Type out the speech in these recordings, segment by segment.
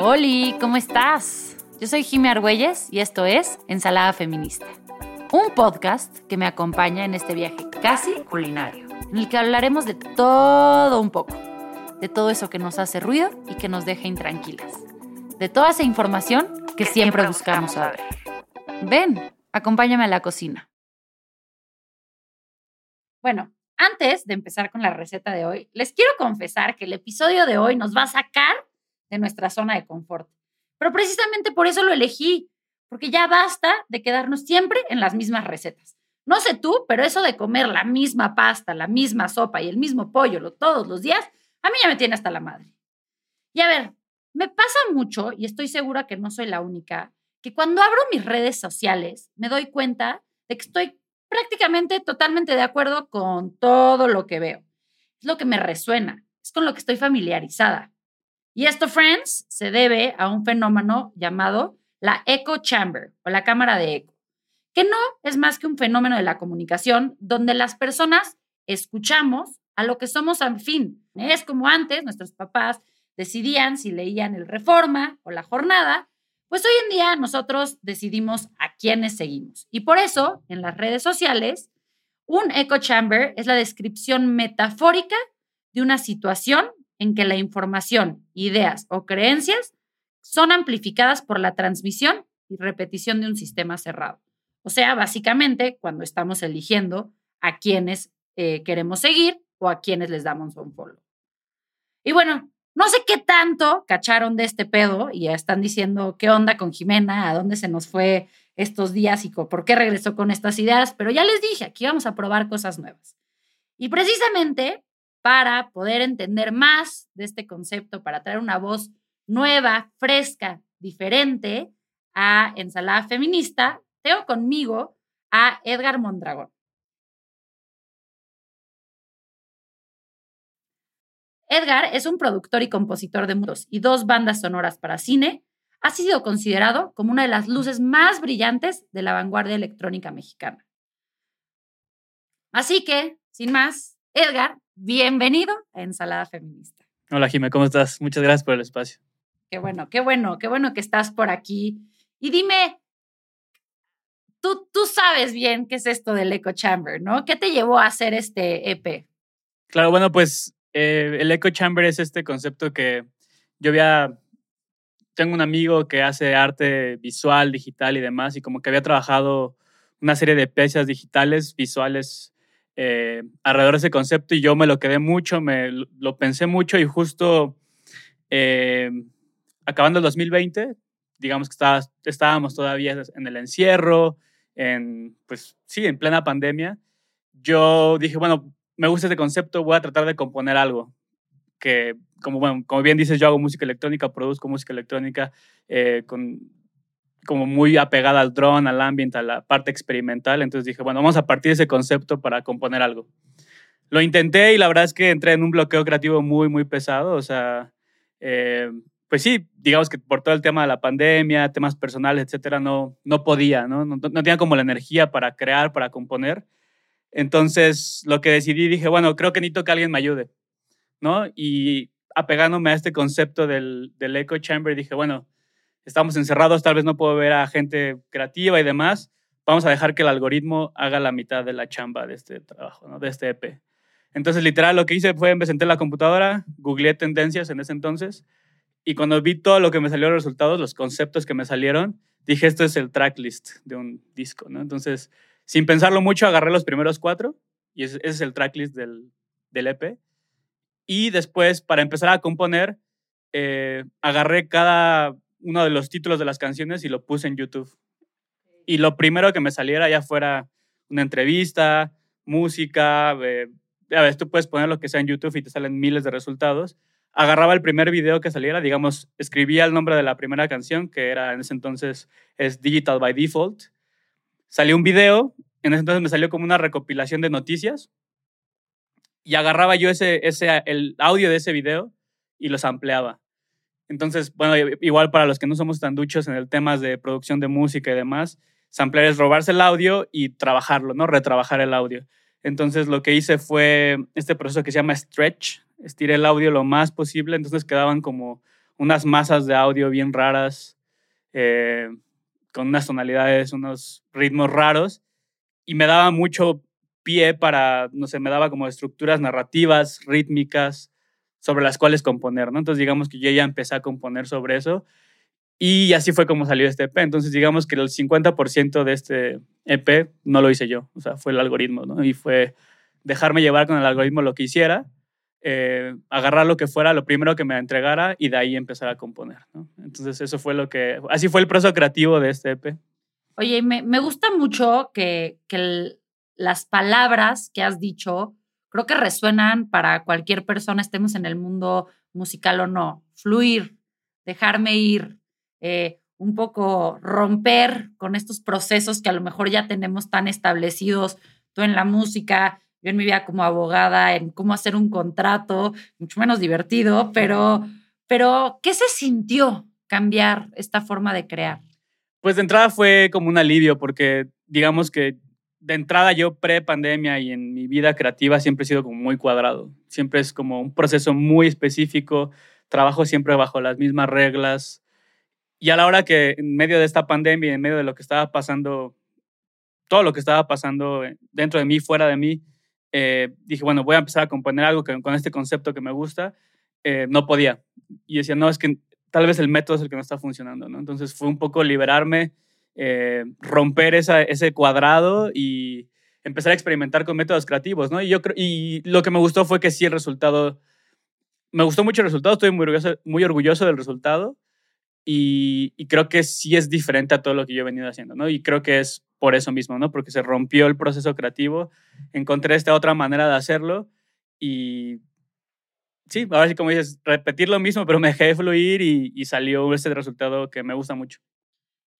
Hola, ¿cómo estás? Yo soy Jimmy Argüelles y esto es Ensalada Feminista, un podcast que me acompaña en este viaje casi culinario, en el que hablaremos de todo un poco, de todo eso que nos hace ruido y que nos deja intranquilas, de toda esa información que, siempre, buscamos saber. Ven, acompáñame a la cocina. Bueno, antes de empezar con la receta de hoy, les quiero confesar que el episodio de hoy nos va a sacar de nuestra zona de confort. Pero precisamente por eso lo elegí, porque ya basta de quedarnos siempre en las mismas recetas. No sé tú, pero eso de comer la misma pasta, la misma sopa y el mismo pollo todos los días, a mí ya me tiene hasta la madre. Y a ver, me pasa mucho, y estoy segura que no soy la única, que cuando abro mis redes sociales me doy cuenta de que estoy prácticamente totalmente de acuerdo con todo lo que veo. Es lo que me resuena, es con lo que estoy familiarizada. Y esto, friends, se debe a un fenómeno llamado la echo chamber o la cámara de eco, que no es más que un fenómeno de la comunicación donde las personas escuchamos a lo que somos al fin. Es como antes, nuestros papás decidían si leían el Reforma o la Jornada pues hoy en día nosotros decidimos a quiénes seguimos. Y por eso, en las redes sociales, un echo chamber es la descripción metafórica de una situación en que la información, ideas o creencias son amplificadas por la transmisión y repetición de un sistema cerrado. O sea, básicamente cuando estamos eligiendo a quienes eh, queremos seguir o a quienes les damos un follow. Y bueno, no sé qué tanto cacharon de este pedo y ya están diciendo qué onda con Jimena, a dónde se nos fue estos días y por qué regresó con estas ideas, pero ya les dije, aquí vamos a probar cosas nuevas. Y precisamente para poder entender más de este concepto, para traer una voz nueva, fresca, diferente a Ensalada Feminista, tengo conmigo a Edgar Mondragón. Edgar es un productor y compositor de muros y dos bandas sonoras para cine. Ha sido considerado como una de las luces más brillantes de la vanguardia electrónica mexicana. Así que, sin más, Edgar, bienvenido a Ensalada Feminista. Hola, Jimé, ¿cómo estás? Muchas gracias por el espacio. Qué bueno, qué bueno, qué bueno que estás por aquí. Y dime, tú, tú sabes bien qué es esto del Echo Chamber, ¿no? ¿Qué te llevó a hacer este EP? Claro, bueno, pues eh, el echo chamber es este concepto que yo había, tengo un amigo que hace arte visual, digital y demás, y como que había trabajado una serie de piezas digitales, visuales, eh, alrededor de ese concepto y yo me lo quedé mucho, me lo pensé mucho y justo eh, acabando el 2020, digamos que estábamos todavía en el encierro, en, pues sí, en plena pandemia, yo dije, bueno, me gusta este concepto, voy a tratar de componer algo que, como, bueno, como bien dices, yo hago música electrónica, produzco música electrónica eh, con, como muy apegada al drone, al ambiente, a la parte experimental. Entonces dije, bueno, vamos a partir de ese concepto para componer algo. Lo intenté y la verdad es que entré en un bloqueo creativo muy, muy pesado. O sea, eh, pues sí, digamos que por todo el tema de la pandemia, temas personales, etcétera, no, no podía, ¿no? No, no tenía como la energía para crear, para componer. Entonces, lo que decidí, dije, bueno, creo que necesito que alguien me ayude, ¿no? Y apegándome a este concepto del, echo chamber, dije, bueno, estamos encerrados, tal vez no puedo ver a gente creativa y demás, vamos a dejar que el algoritmo haga la mitad de la chamba de este trabajo, ¿no? De este EP. Entonces, literal, lo que hice fue, me senté en la computadora, googleé tendencias en ese entonces, y cuando vi todo lo que me salió los resultados, los conceptos que me salieron, dije, esto es el tracklist de un disco, ¿no? Entonces, sin pensarlo mucho, agarré los primeros cuatro y ese, es el tracklist del, del, EP. Y después, para empezar a componer, eh, agarré cada uno de los títulos de las canciones y lo puse en YouTube. Y lo primero que me saliera ya fuera una entrevista, música, eh, a ver, tú puedes poner lo que sea en YouTube y te salen miles de resultados. Agarraba el primer video que saliera, digamos, escribía el nombre de la primera canción, que era en ese entonces es Digital by Default, salió un video, en ese entonces me salió como una recopilación de noticias y agarraba yo ese, el audio de ese video y los ampliaba. Entonces, bueno, igual para los que no somos tan duchos en el tema de producción de música y demás, samplear es robarse el audio y trabajarlo, ¿no? Retrabajar el audio. Entonces, lo que hice fue este proceso que se llama stretch, estiré el audio lo más posible, entonces quedaban como unas masas de audio bien raras, eh, con unas tonalidades, unos ritmos raros, y me daba mucho pie para, no sé, me daba como estructuras narrativas, rítmicas, sobre las cuales componer, ¿no? Entonces digamos que yo ya empecé a componer sobre eso y así fue como salió este EP. Entonces digamos que el 50% de este EP no lo hice yo, o sea, fue el algoritmo, ¿no? Y fue dejarme llevar con el algoritmo lo que hiciera, eh, agarrar lo que fuera, lo primero que me entregara y de ahí empezar a componer, ¿no? Entonces eso fue lo que, así fue el proceso creativo de este EP. Oye, me, me gusta mucho que, que las palabras que has dicho creo que resuenan para cualquier persona, estemos en el mundo musical o no. Fluir, dejarme ir, eh, un poco romper con estos procesos que a lo mejor ya tenemos tan establecidos, tú en la música, yo en mi vida como abogada, en cómo hacer un contrato, mucho menos divertido, pero, pero ¿qué se sintió cambiar esta forma de crear? Pues de entrada fue como un alivio porque digamos que de entrada yo pre-pandemia y en mi vida creativa siempre he sido como muy cuadrado. Siempre es como un proceso muy específico, trabajo siempre bajo las mismas reglas. Y a la hora que en medio de esta pandemia y en medio de lo que estaba pasando, todo lo que estaba pasando dentro de mí, fuera de mí, eh, dije, bueno, voy a empezar a componer algo con este concepto que me gusta. Eh, no podía. Y decía, no, es que tal vez el método es el que no está funcionando, ¿no? Entonces fue un poco liberarme eh, romper ese cuadrado y empezar a experimentar con métodos creativos, ¿no? Y, yo, y lo que me gustó fue que sí el resultado, me gustó mucho el resultado, estoy muy orgulloso, muy orgulloso del resultado y, creo que sí es diferente a todo lo que yo he venido haciendo, ¿no? Y creo que es por eso mismo, ¿no? Porque se rompió el proceso creativo, encontré esta otra manera de hacerlo y sí, ahora sí como dices, repetir lo mismo, pero me dejé fluir y, y salió este resultado que me gusta mucho.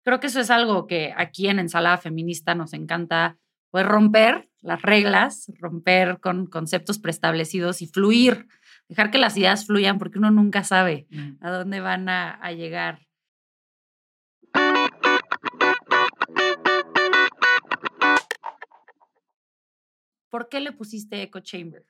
Creo que eso es algo que aquí en Ensalada Feminista nos encanta, pues romper las reglas, romper con conceptos preestablecidos y fluir, dejar que las ideas fluyan porque uno nunca sabe mm. a dónde van a, a llegar. ¿Por qué le pusiste Echo Chamber?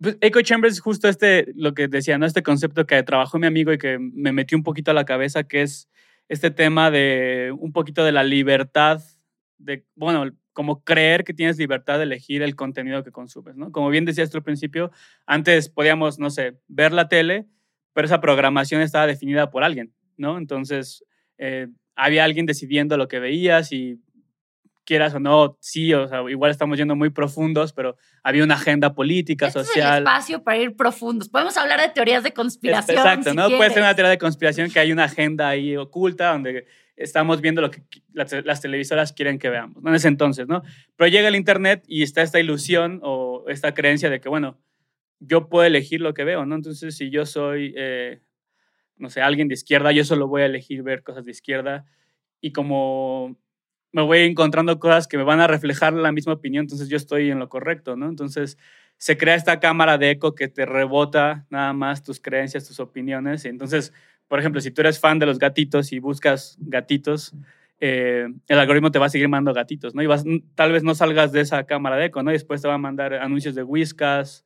Pues Echo Chamber es justo este, lo que decía, ¿no? Este concepto que trabajó mi amigo y que me metió un poquito a la cabeza, que es este tema de un poquito de la libertad, de, bueno, como creer que tienes libertad de elegir el contenido que consumes, ¿no? Como bien decías tú al principio, antes podíamos, no sé, ver la tele, pero esa programación estaba definida por alguien, ¿no? Entonces, eh, había alguien decidiendo lo que veías y quieras o no, sí, o sea, igual estamos yendo muy profundos, pero había una agenda política, este social. Es el espacio para ir profundos. Podemos hablar de teorías de conspiración. Exacto, ¿no? Puede ser una teoría de conspiración que hay una agenda ahí oculta donde estamos viendo lo que las, televisoras quieren que veamos, ¿no? En ese entonces, ¿no? Pero llega el Internet y está esta ilusión o esta creencia de que, bueno, yo puedo elegir lo que veo, ¿no? Entonces, si yo soy, eh, no sé, alguien de izquierda, yo solo voy a elegir ver cosas de izquierda. Y como me voy encontrando cosas que me van a reflejar la misma opinión, entonces yo estoy en lo correcto, ¿no? Entonces se crea esta cámara de eco que te rebota nada más tus creencias, tus opiniones. Entonces, por ejemplo, si tú eres fan de los gatitos y buscas gatitos, eh, el algoritmo te va a seguir mandando gatitos, ¿no? Y vas, tal vez no salgas de esa cámara de eco, ¿no? Y después te va a mandar anuncios de whiskas,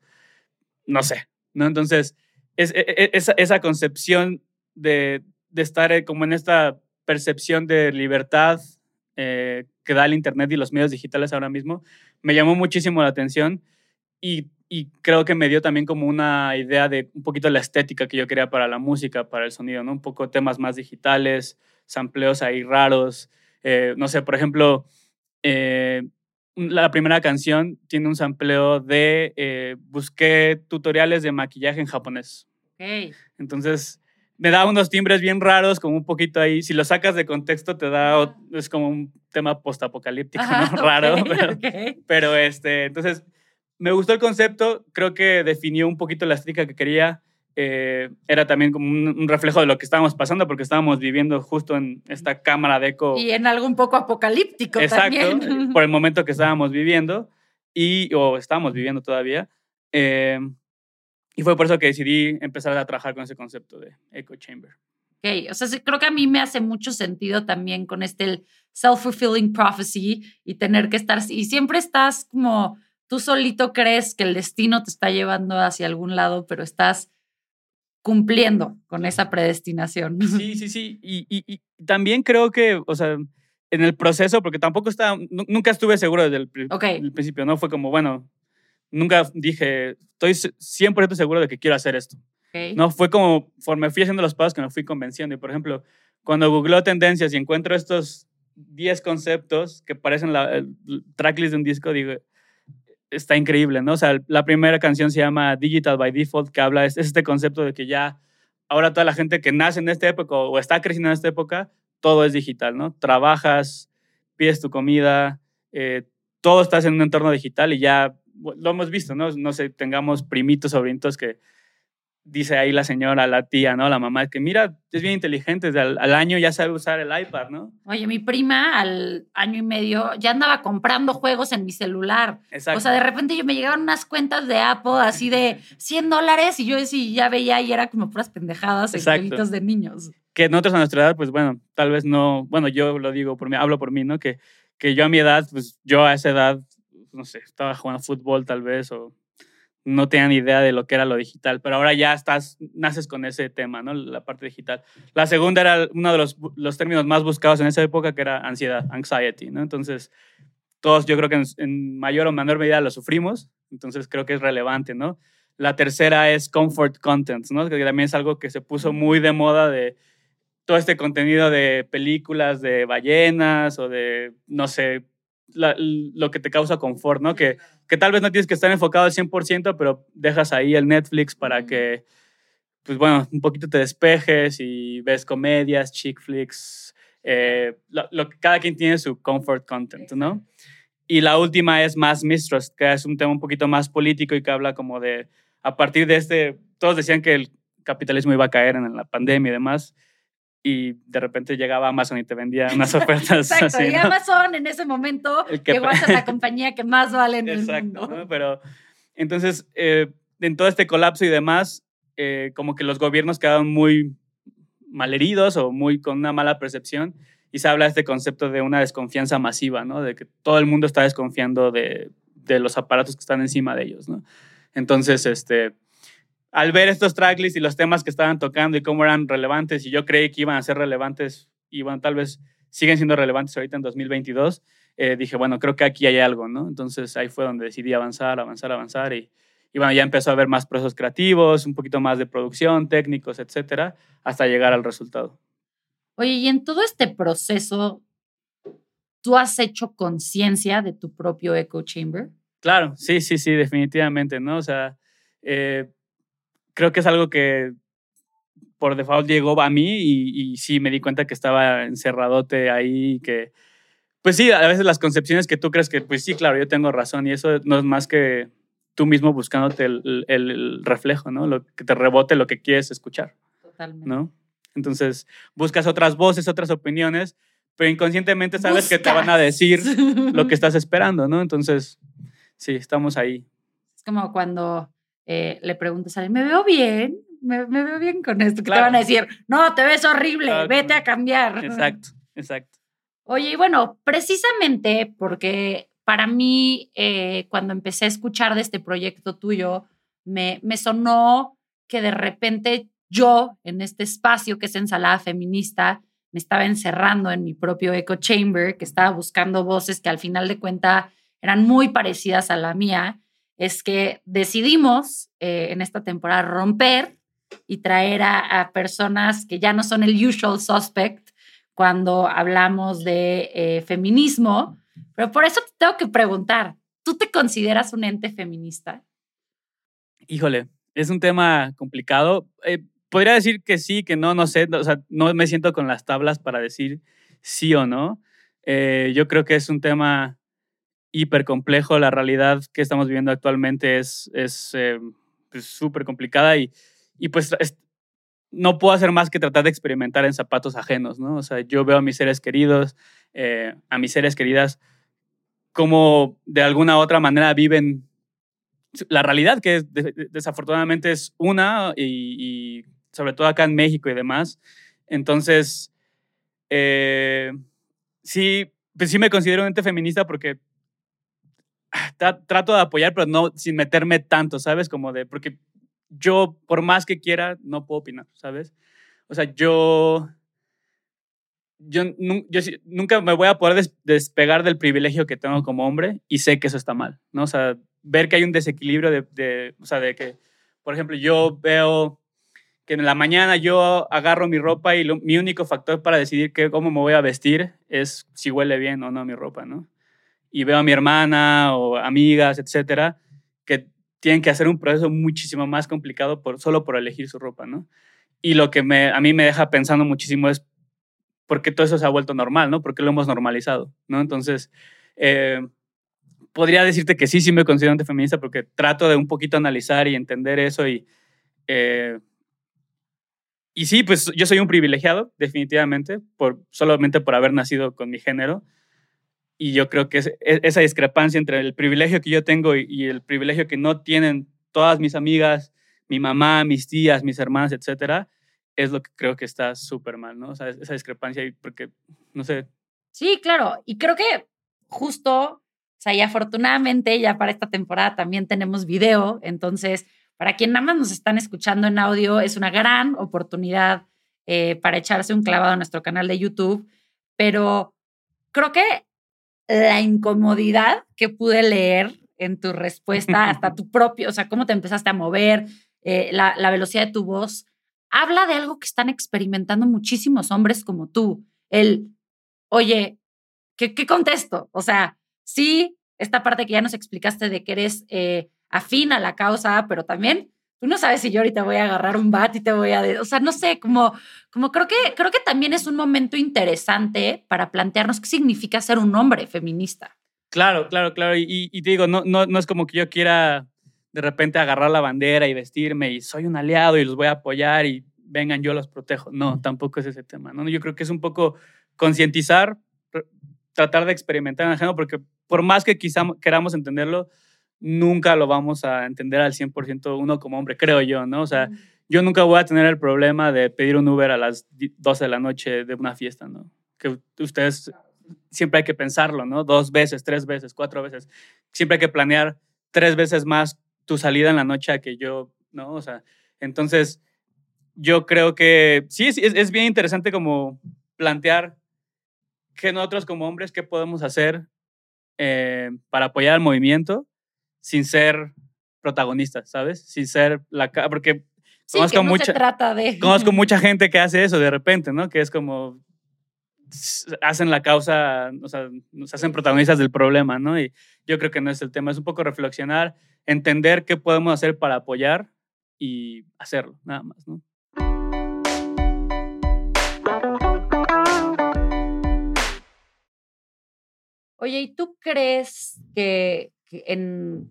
no sé, ¿no? Entonces, es, e, e, esa, esa concepción de, de estar eh, como en esta percepción de libertad, eh, que da el Internet y los medios digitales ahora mismo, me llamó muchísimo la atención y, y, creo que me dio también como una idea de un poquito la estética que yo quería para la música, para el sonido, ¿no? Un poco temas más digitales, sampleos ahí raros. Eh, no sé, por ejemplo, eh, la primera canción tiene un sampleo de busqué tutoriales de maquillaje en japonés. Okay. Entonces, me da unos timbres bien raros, como un poquito ahí. Si lo sacas de contexto, te da. Es como un tema postapocalíptico, ¿no? Raro. Pero, este. Entonces, me gustó el concepto. Creo que definió un poquito la estética que quería. Eh, era también como un, reflejo de lo que estábamos pasando, porque estábamos viviendo justo en esta cámara de eco. Y en algo un poco apocalíptico Exacto, por el momento que estábamos viviendo, y, o estábamos viviendo todavía. Eh, y fue por eso que decidí empezar a trabajar con ese concepto de echo chamber. Ok, o sea, creo que a mí me hace mucho sentido también con este self-fulfilling prophecy y tener que estar, y siempre estás como tú solito crees que el destino te está llevando hacia algún lado, pero estás cumpliendo con esa predestinación. Sí, sí, sí. Y, y, también creo que, o sea, en el proceso, porque tampoco estaba, nunca estuve seguro desde el, el, principio, ¿no? Fue como, bueno, nunca dije, estoy 100% seguro de que quiero hacer esto. No, fue como, me fui haciendo los pasos que me fui convenciendo. Y, por ejemplo, cuando googleo tendencias y encuentro estos 10 conceptos que parecen la el tracklist de un disco, digo, está increíble, ¿no? O sea, la primera canción se llama Digital by Default, que habla, es, este concepto de que ya ahora toda la gente que nace en esta época o está creciendo en esta época, todo es digital, ¿no? Trabajas, pides tu comida, eh, todo estás en un entorno digital y ya lo hemos visto, ¿no? No sé, tengamos primitos, sobrinitos que dice ahí la señora, la tía, ¿no? La mamá, que mira, es bien inteligente, al, al, año ya sabe usar el iPad, ¿no? Oye, mi prima al año y medio ya andaba comprando juegos en mi celular. Exacto. O sea, de repente yo me llegaban unas cuentas de Apple así de 100 dólares y yo sí, ya veía y era como puras pendejadas en de niños. Que nosotros a nuestra edad, pues bueno, tal vez no, bueno, yo lo digo por mí, hablo por mí, ¿no? Que, que yo a mi edad, pues yo a esa edad, no sé, estaba jugando fútbol tal vez o no tenían idea de lo que era lo digital, pero ahora ya estás, naces con ese tema, ¿no? La parte digital. La segunda era uno de los, los términos más buscados en esa época, que era ansiedad, anxiety, ¿no? Entonces, todos yo creo que en, mayor o menor medida lo sufrimos, entonces creo que es relevante, ¿no? La tercera es comfort content, ¿no? Que también es algo que se puso muy de moda de todo este contenido de películas de ballenas o de, no sé, lo que te causa confort, ¿no? Que, que tal vez no tienes que estar enfocado al 100%, pero dejas ahí el Netflix para que, pues bueno, un poquito te despejes y ves comedias, chick flicks, eh, lo, cada quien tiene su comfort content, ¿no? Y la última es más mistrust, que es un tema un poquito más político y que habla como de, a partir de este, todos decían que el capitalismo iba a caer en la pandemia y demás, y de repente llegaba Amazon y te vendía unas ofertas. Exacto, y Amazon en ese momento llegó a ser la compañía que más vale en el mundo. ¿no? Pero entonces, eh, en todo este colapso y demás, eh, como que los gobiernos quedaron muy malheridos o muy con una mala percepción y se habla de este concepto de una desconfianza masiva, ¿no? De que todo el mundo está desconfiando de, de los aparatos que están encima de ellos, ¿no? Entonces, este, al ver estos tracklists y los temas que estaban tocando y cómo eran relevantes, y yo creí que iban a ser relevantes, y bueno, tal vez siguen siendo relevantes ahorita en 2022, eh, dije, bueno, creo que aquí hay algo, ¿no? Entonces ahí fue donde decidí avanzar, avanzar, avanzar, y, y bueno, ya empezó a haber más procesos creativos, un poquito más de producción, técnicos, etcétera, hasta llegar al resultado. Oye, y en todo este proceso, ¿tú has hecho conciencia de tu propio echo chamber? Claro, sí, sí, sí, definitivamente, ¿no? O sea, eh, creo que es algo que por default llegó a mí y, y sí me di cuenta que estaba encerradote ahí, que pues sí, a veces las concepciones que tú crees que, pues sí, claro, yo tengo razón y eso no es más que tú mismo buscándote el, el, reflejo, ¿no? Lo que te rebote lo que quieres escuchar. Totalmente. ¿No? Entonces, buscas otras voces, otras opiniones, pero inconscientemente sabes que te van a decir lo que estás esperando, ¿no? Entonces, sí, estamos ahí. Es como cuando eh, le preguntas a alguien, ¿me veo bien? ¿Me, veo bien con esto? Que te van a decir, no, te ves horrible, vete a cambiar. Exacto, exacto. Oye, y bueno, precisamente porque para mí, eh, cuando empecé a escuchar de este proyecto tuyo, me, me sonó que de repente yo, en este espacio que es ensalada feminista, me estaba encerrando en mi propio echo chamber, que estaba buscando voces que al final de cuenta eran muy parecidas a la mía es que decidimos eh, en esta temporada romper y traer a, personas que ya no son el usual suspect cuando hablamos de eh, feminismo. Pero por eso te tengo que preguntar, ¿tú te consideras un ente feminista? Híjole, es un tema complicado. Eh, podría decir que sí, que no, no sé, o sea, no me siento con las tablas para decir sí o no. yo creo que es un tema hiper complejo. La realidad que estamos viviendo actualmente es eh, pues, súper es, complicada y, y pues no puedo hacer más que tratar de experimentar en zapatos ajenos, ¿no? O sea, yo veo a mis seres queridos, eh, a mis seres queridas, como de alguna u otra manera viven la realidad, que desafortunadamente es una, y, sobre todo acá en México y demás. Entonces, eh, sí, pues sí me considero un ente feminista porque trato de apoyar, pero no sin meterme tanto, ¿sabes? Como de, porque yo, por más que quiera, no puedo opinar, ¿sabes? O sea, yo, yo, yo nunca me voy a poder despegar del privilegio que tengo como hombre y sé que eso está mal, ¿no? O sea, ver que hay un desequilibrio de, de o sea, de que, por ejemplo, yo veo que en la mañana yo agarro mi ropa y mi único factor para decidir que, cómo me voy a vestir es si huele bien o no mi ropa, ¿no? Y veo a mi hermana o amigas, etcétera, que tienen que hacer un proceso muchísimo más complicado por, solo por elegir su ropa, ¿no? Y lo que me, a mí me deja pensando muchísimo es por qué todo eso se ha vuelto normal, ¿no? ¿Por qué lo hemos normalizado, ¿no? Entonces, eh, podría decirte que sí, sí me considero antifeminista porque trato de un poquito analizar y entender eso y... Eh, y sí, pues yo soy un privilegiado, definitivamente, por, solamente por haber nacido con mi género. Y yo creo que e, esa discrepancia entre el privilegio que yo tengo y, el privilegio que no tienen todas mis amigas, mi mamá, mis tías, mis hermanas, etcétera, es lo que creo que está súper mal, ¿no? O sea, esa discrepancia, porque, no sé. Sí, claro. Y creo que justo, o sea, y afortunadamente ya para esta temporada también tenemos video, entonces para quien nada más nos están escuchando en audio, es una gran oportunidad eh, para echarse un clavado a nuestro canal de YouTube, pero creo que la incomodidad que pude leer en tu respuesta, hasta tu propio, o sea, cómo te empezaste a mover, eh, la, la velocidad de tu voz, habla de algo que están experimentando muchísimos hombres como tú. El, oye, ¿qué, qué contesto? O sea, sí, esta parte que ya nos explicaste de que eres eh, afín a la causa, pero también tú no sabes si yo ahorita voy a agarrar un bat y te voy a, o sea, no sé, como, como creo que creo que también es un momento interesante para plantearnos qué significa ser un hombre feminista. Claro, claro, claro. Y, te digo, no, no, no es como que yo quiera de repente agarrar la bandera y vestirme y soy un aliado y los voy a apoyar y vengan, yo los protejo. No, tampoco es ese tema. ¿no? Yo creo que es un poco concientizar, tratar de experimentar en ajeno, porque por más que quizá queramos entenderlo, nunca lo vamos a entender al 100% uno como hombre, creo yo, ¿no? O sea, yo nunca voy a tener el problema de pedir un Uber a las 12 de la noche de una fiesta, ¿no? Que ustedes siempre hay que pensarlo, ¿no? Dos veces, tres veces, cuatro veces. Siempre hay que planear tres veces más tu salida en la noche que yo, ¿no? O sea, entonces yo creo que sí, es, es bien interesante como plantear que nosotros como hombres, ¿qué podemos hacer eh, para apoyar al movimiento? Sin ser protagonistas, ¿sabes? Sin ser la... Porque conozco, mucha, trata de... conozco mucha gente que hace eso de repente, ¿no? Que es como hacen la causa, o sea, nos hacen protagonistas del problema, ¿no? Y yo creo que no es el tema, es un poco reflexionar, entender qué podemos hacer para apoyar y hacerlo, nada más, ¿no? Oye, ¿y tú crees que en,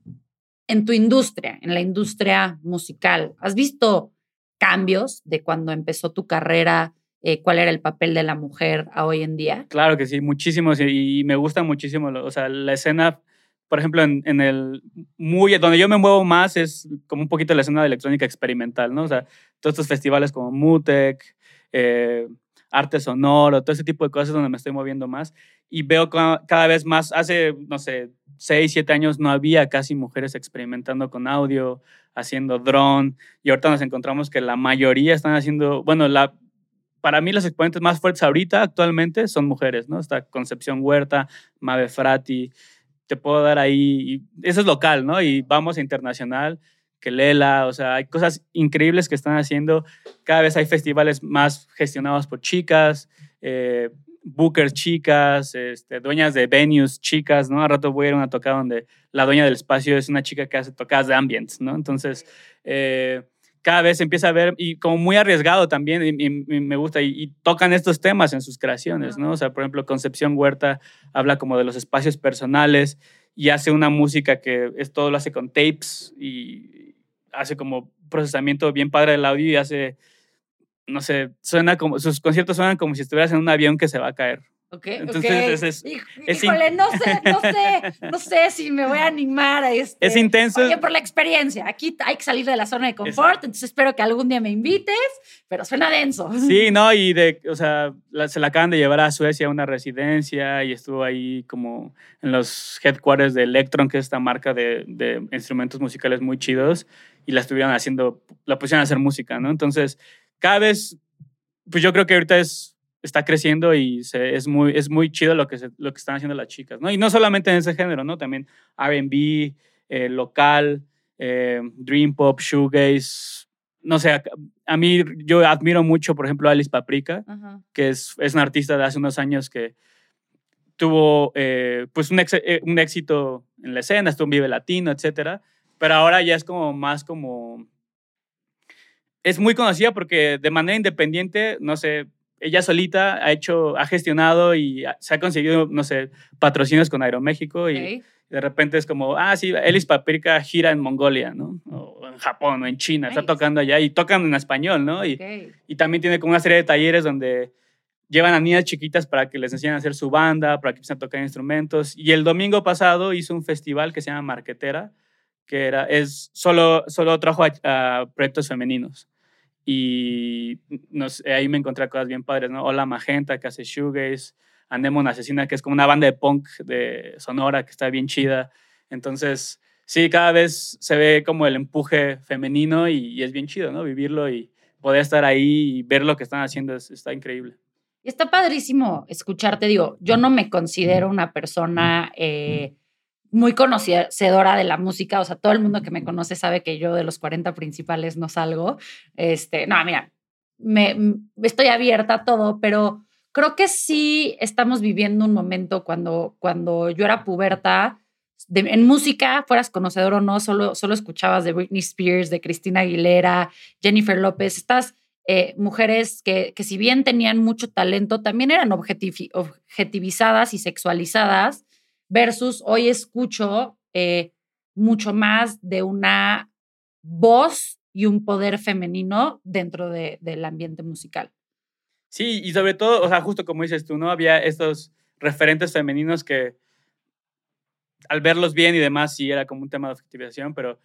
en tu industria, en la industria musical, ¿has visto cambios de cuando empezó tu carrera? Eh, ¿Cuál era el papel de la mujer a hoy en día? Claro que sí, muchísimos y, me gusta muchísimo. O sea, la escena, por ejemplo, en, en, el muy donde yo me muevo más es como un poquito la escena de electrónica experimental, ¿no? O sea, todos estos festivales como Mutec, eh, arte sonoro, todo ese tipo de cosas donde me estoy moviendo más y veo cada vez más, hace, no sé, seis, siete años no había casi mujeres experimentando con audio, haciendo drone y ahorita nos encontramos que la mayoría están haciendo, bueno, la, para mí los exponentes más fuertes ahorita actualmente son mujeres, ¿no? Está Concepción Huerta, Mave Frati, te puedo dar ahí, eso es local, ¿no? Y vamos a internacional que Lela, o sea, hay cosas increíbles que están haciendo. Cada vez hay festivales más gestionados por chicas, eh, bookers chicas, este, dueñas de venues chicas, ¿no? A rato voy a ir a una tocada donde la dueña del espacio es una chica que hace tocadas de ambience, ¿no? Entonces, eh, cada vez empieza a ver, y como muy arriesgado también, y, me gusta, y, y, tocan estos temas en sus creaciones, ¿no? O sea, por ejemplo, Concepción Huerta habla como de los espacios personales y hace una música que es todo lo hace con tapes y, hace como procesamiento bien padre del audio y hace, no sé, suena como, sus conciertos suenan como si estuvieras en un avión que se va a caer. Ok, Entonces, ok. es- es- Híjole, no sé, no sé, no sé si me voy a animar a este. Es intenso. Oye, por la experiencia. Aquí hay que salir de la zona de confort, Exacto. entonces espero que algún día me invites, pero suena denso. Sí, no, y de, o sea, la- se la acaban de llevar a Suecia a una residencia y estuvo ahí como en los headquarters de Electron, que es esta marca de, de instrumentos musicales muy chidos, y la estuvieron haciendo, la pusieron a hacer música, ¿no? Entonces, cada vez, pues yo creo que ahorita es, está creciendo y se- es, muy, es muy chido lo que, se- lo que están haciendo las chicas, ¿no? Y no solamente en ese género, ¿no? También RB, eh, local, eh, Dream Pop, Shoegaze, no sé, a, a mí yo admiro mucho, por ejemplo, a Alice Paprika, que es, es una artista de hace unos años que tuvo eh, pues un, ex- eh, un éxito en la escena, estuvo en Vive Latino, etcétera, pero ahora ya es como más como... Es muy conocida porque de manera independiente, no sé, ella solita ha hecho, ha gestionado y se ha conseguido, no sé, patrocinios con Aeroméxico y de repente es como, ah, sí, Elis Paprika gira en Mongolia, ¿no? O en Japón o en China, está tocando allá y tocan en español, ¿no? Y, ok. y también tiene como una serie de talleres donde llevan a niñas chiquitas para que les enseñen a hacer su banda, para que empiecen a tocar instrumentos. Y el domingo pasado hizo un festival que se llama Marquetera, que era, es solo, solo trajo a, a proyectos femeninos. Y ahí me encontré cosas bien padres, ¿no? Hola Magenta, que hace shoegaze, Anemone Asesina, que es como una banda de punk de Sonora, que está bien chida. Entonces, sí, cada vez se ve como el empuje femenino y, y es bien chido, ¿no? Vivirlo y poder estar ahí y ver lo que están haciendo es- está increíble. Y está padrísimo escucharte. Digo, yo no me considero una persona eh, muy conocedora de la música. O sea, todo el mundo que me conoce sabe que yo de los 40 principales no salgo. Este, no, mira, me, m- estoy abierta a todo, pero creo que sí estamos viviendo un momento cuando, cuando yo era puberta. de- en música, fueras conocedor o no, solo, solo escuchabas de Britney Spears, de Cristina Aguilera, Jennifer López, estas eh, mujeres que, que si bien tenían mucho talento, también eran objetivi- objetivizadas y sexualizadas, versus hoy escucho eh, mucho más de una voz y un poder femenino dentro de- del ambiente musical. Sí, y sobre todo, o sea, justo como dices tú, ¿no? Había estos referentes femeninos que al verlos bien y demás sí era como un tema de objetivización, pero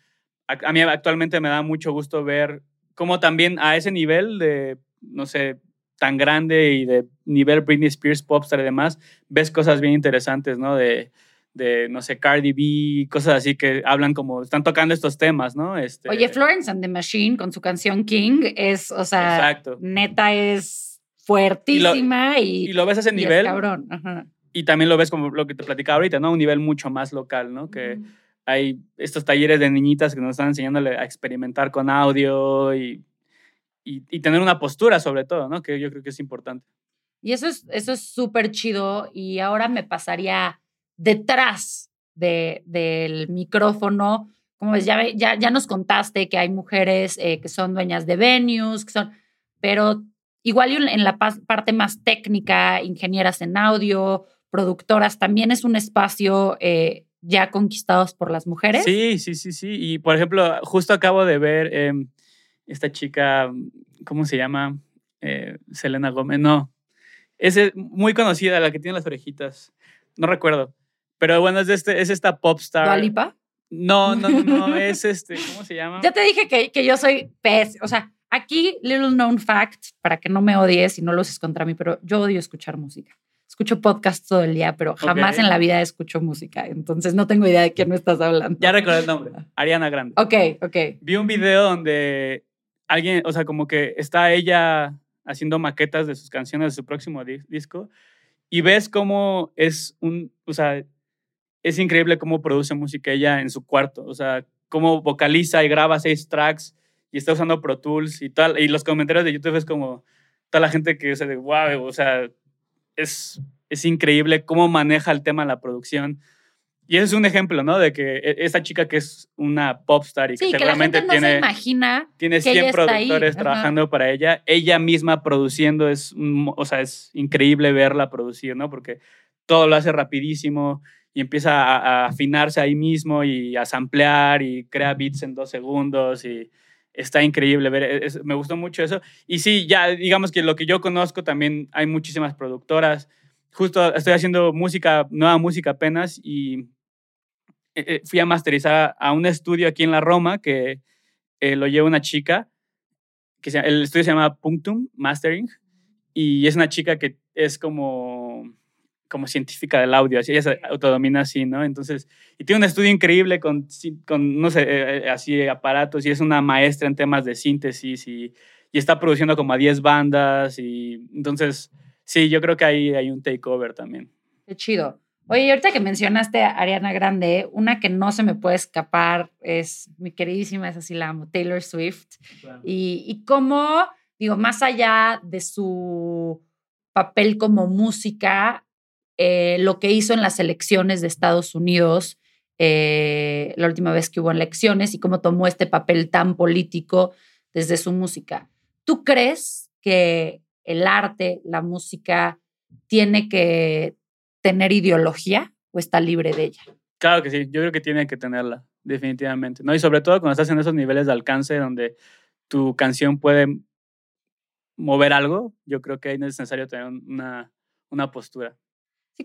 a, a mí actualmente me da mucho gusto ver cómo también a ese nivel de, no sé, tan grande y de nivel Britney Spears, Popstar y demás, ves cosas bien interesantes, ¿no? De, de no sé, Cardi B, cosas así que hablan como, están tocando estos temas, ¿no? Este, Oye, Florence and the Machine con su canción King es, o sea, Exacto. neta es fuertísima y, Y lo ves a ese es nivel cabrón. Ajá. y también lo ves como lo que te platicaba ahorita, ¿no? Un nivel mucho más local, ¿no? Que hay estos talleres de niñitas que nos están enseñándole a experimentar con audio y, y, y tener una postura sobre todo, ¿no? Que yo creo que es importante. Y eso es eso es súper chido. Y ahora me pasaría detrás de, del micrófono. Como ves, ya, ya, ya nos contaste que hay mujeres eh, que son dueñas de venues, que son, pero igual en la parte más técnica, ingenieras en audio, productoras, también es un espacio eh, ya conquistados por las mujeres. Sí, sí, sí, sí. Y por ejemplo, justo acabo de ver em, esta chica, ¿cómo se llama? Eh, Selena Gómez, no. Es eh, muy conocida, la que tiene las orejitas. No recuerdo. Pero bueno, es, de este, es esta pop star. ¿Dua Lipa? No, no, no, no, es este, ¿cómo se llama? Ya te dije que, que yo soy pez. O sea, aquí, little known fact, para que no me odies y no lo uses contra mí, pero yo odio escuchar música. Escucho podcasts todo el día, pero jamás Ok. en la vida escucho música. Entonces no tengo idea de quién me estás hablando. Ya recordé el nombre, Ariana Grande. Ok, ok. Vi un video donde alguien, o sea, como que está ella haciendo maquetas de sus canciones de su próximo di- disco y ves cómo es un, o sea, es increíble cómo produce música ella en su cuarto, o sea, cómo vocaliza y graba seis tracks y está usando Pro Tools y tal, y los comentarios de YouTube es como toda la gente que dice de wow, o sea, es, es increíble cómo maneja el tema de la producción. Y ese es un ejemplo, ¿no? De que e- esta chica que es una popstar y que Sí, que la seguramente gente no se tiene, imagina. tiene que ella 100 está ahí, productores ajá. trabajando para ella, ella misma produciendo es, o sea, es increíble verla producir, ¿no? Porque todo lo hace rapidísimo y empieza a, a afinarse ahí mismo y a samplear y crea beats en dos segundos y está increíble ver, e, es- me gustó mucho eso. Y sí, ya digamos que lo que yo conozco también hay muchísimas productoras. justo estoy haciendo música, nueva música apenas y eh, eh, fui a masterizar a, un estudio aquí en la Roma que eh, lo lleva una chica, que el estudio se llama Punctum Mastering y es una chica que es como como científica del audio, así ella se autodomina así, ¿no? Entonces, y tiene un estudio increíble con, con no sé, así aparatos y es una maestra en temas de síntesis y, y está produciendo como a 10 bandas y entonces, sí, yo creo que ahí hay un takeover también. Qué chido. Oye, ahorita que mencionaste a Ariana Grande, una que no se me puede escapar es mi queridísima, es así la amo, Taylor Swift. Y, y cómo, digo, más allá de su papel como música, eh, lo que hizo en las elecciones de Estados Unidos, eh, la última vez que hubo elecciones, y cómo tomó este papel tan político desde su música. ¿Tú crees que el arte, la música, tiene que tener ideología o está libre de ella? Claro que sí, yo creo que tiene que tenerla, definitivamente. ¿no? Y sobre todo cuando estás en esos niveles de alcance donde tu canción puede mover algo, yo creo que es necesario tener una, una postura.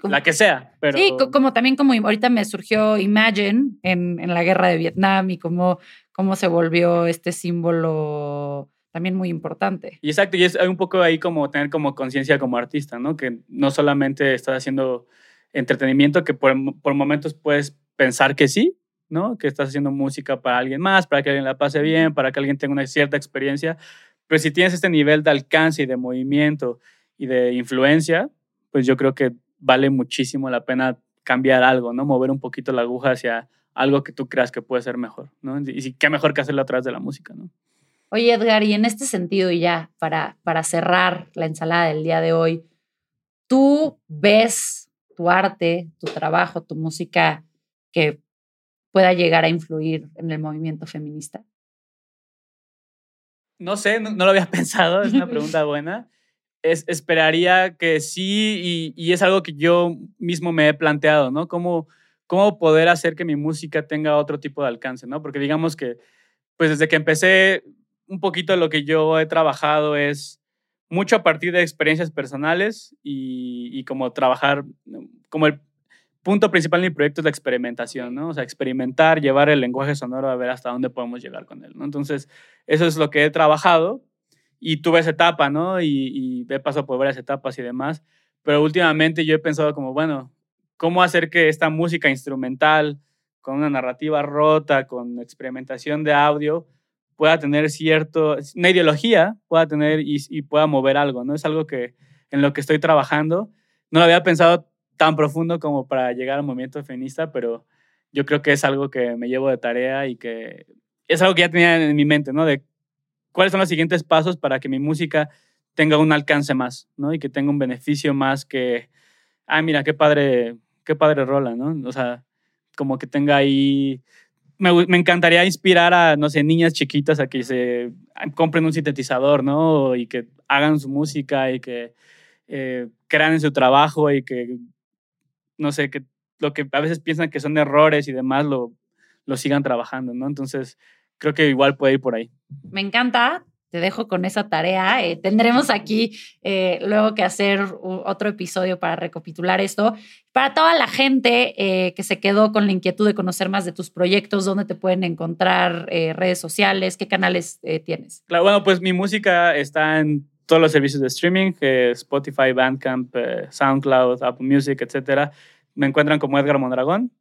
la que sea, pero... Sí, como también como ahorita me surgió Imagine en, en la guerra de Vietnam y cómo, cómo se volvió este símbolo también muy importante. Y exacto, y es hay un poco ahí como tener como conciencia como artista, ¿no? Que no solamente estás haciendo entretenimiento, que por, por, momentos puedes pensar que sí, ¿no? Que estás haciendo música para alguien más, para que alguien la pase bien, para que alguien tenga una cierta experiencia, pero si tienes este nivel de alcance y de movimiento y de influencia, pues yo creo que vale muchísimo la pena cambiar algo, ¿no? Mover un poquito la aguja hacia algo que tú creas que puede ser mejor, ¿no? Y qué mejor que hacerlo a través de la música, ¿no? Oye, Edgar, y en este sentido, y ya para, para cerrar la ensalada del día de hoy, ¿tú ves tu arte, tu trabajo, tu música que pueda llegar a influir en el movimiento feminista? No sé, no, lo había pensado, es una pregunta buena. Es, esperaría que sí, y, y, es algo que yo mismo me he planteado, ¿no? ¿Cómo, ¿Cómo poder hacer que mi música tenga otro tipo de alcance, ¿no? Porque digamos que, pues desde que empecé, un poquito lo que yo he trabajado es mucho a partir de experiencias personales y, como trabajar, como el punto principal de mi proyecto es la experimentación, ¿no? O sea, experimentar, llevar el lenguaje sonoro a ver hasta dónde podemos llegar con él, ¿no? Entonces, eso es lo que he trabajado y tuve esa etapa, ¿no? Y, y he pasado por varias etapas y demás, pero últimamente yo he pensado como, bueno, ¿cómo hacer que esta música instrumental, con una narrativa rota, con experimentación de audio, pueda tener cierto, una ideología, pueda tener y, pueda mover algo, ¿no? Es algo que en lo que estoy trabajando. No lo había pensado tan profundo como para llegar al movimiento feminista, pero yo creo que es algo que me llevo de tarea y que es algo que ya tenía en mi mente, ¿no? De cuáles son los siguientes pasos para que mi música tenga un alcance más, ¿no? Y que tenga un beneficio más que, ah, mira, qué padre, qué padre rola, ¿no? O sea, como que tenga ahí me, encantaría inspirar a, no sé, niñas chiquitas a que se compren un sintetizador, ¿no? Y que hagan su música y que eh, crean en su trabajo y que, no sé, que lo que a veces piensan que son errores y demás lo, lo sigan trabajando, ¿no? Entonces, creo que igual puede ir por ahí. Me encanta te dejo con esa tarea. Eh, tendremos aquí eh, luego que hacer otro episodio para recapitular esto. Para toda la gente eh, que se quedó con la inquietud de conocer más de tus proyectos, dónde te pueden encontrar, redes sociales, qué canales tienes. Claro, bueno, pues mi música está en todos los servicios de streaming, Spotify, Bandcamp, SoundCloud, Apple Music, etcétera. Me encuentran como Edgar Mondragón.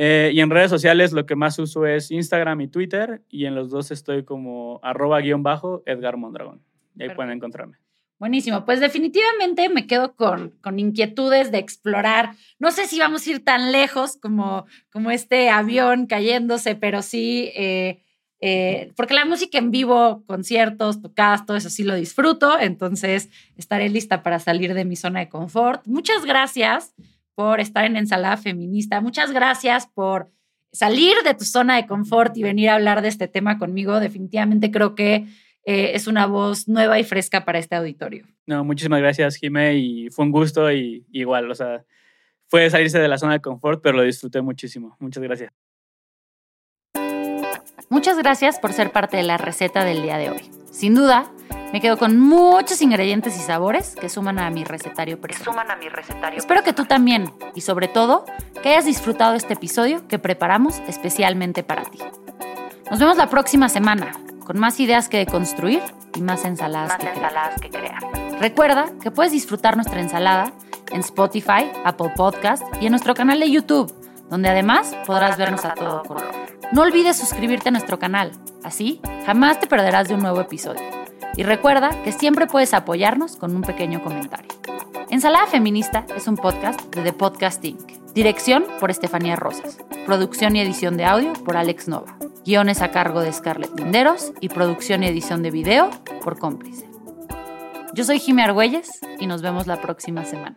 Eh, y en redes sociales lo que más uso es Instagram y Twitter y en los dos estoy como arroba guion bajo Edgar Mondragón. Y ahí pueden encontrarme. Buenísimo, pues definitivamente me quedo con, con, inquietudes de explorar. No sé si vamos a ir tan lejos como, como este avión cayéndose, pero sí, eh, eh, porque la música en vivo, conciertos, tocadas, todo eso sí lo disfruto, entonces estaré lista para salir de mi zona de confort. Muchas gracias por estar en Ensalada Feminista. Muchas gracias por salir de tu zona de confort y venir a hablar de este tema conmigo. Definitivamente creo que eh, es una voz nueva y fresca para este auditorio. No, muchísimas gracias, Jimé, y fue un gusto y igual, o sea, fue salirse de la zona de confort, pero lo disfruté muchísimo. Muchas gracias. Muchas gracias por ser parte de la receta del día de hoy. Sin duda, Me quedo con muchos ingredientes y sabores que suman a mi recetario personal. Suman a mi recetario. Espero que tú también y sobre todo que hayas disfrutado este episodio que preparamos especialmente para ti. Nos vemos la próxima semana con más ideas que construir y más ensaladas, Más que, crear. que crear. Recuerda que puedes disfrutar nuestra ensalada en Spotify, Apple Podcast y en nuestro canal de YouTube, donde además podrás vernos a todo color. No olvides suscribirte a nuestro canal, así jamás te perderás de un nuevo episodio. Y recuerda que siempre puedes apoyarnos con un pequeño comentario. Ensalada Feminista es un podcast de The Podcast Inc. Dirección por Estefanía Rosas. Producción y edición de audio por Alex Nova. Guiones a cargo de Scarlett Linderos y producción y edición de video por Cómplice. Yo soy Jimmy Argüelles y nos vemos la próxima semana.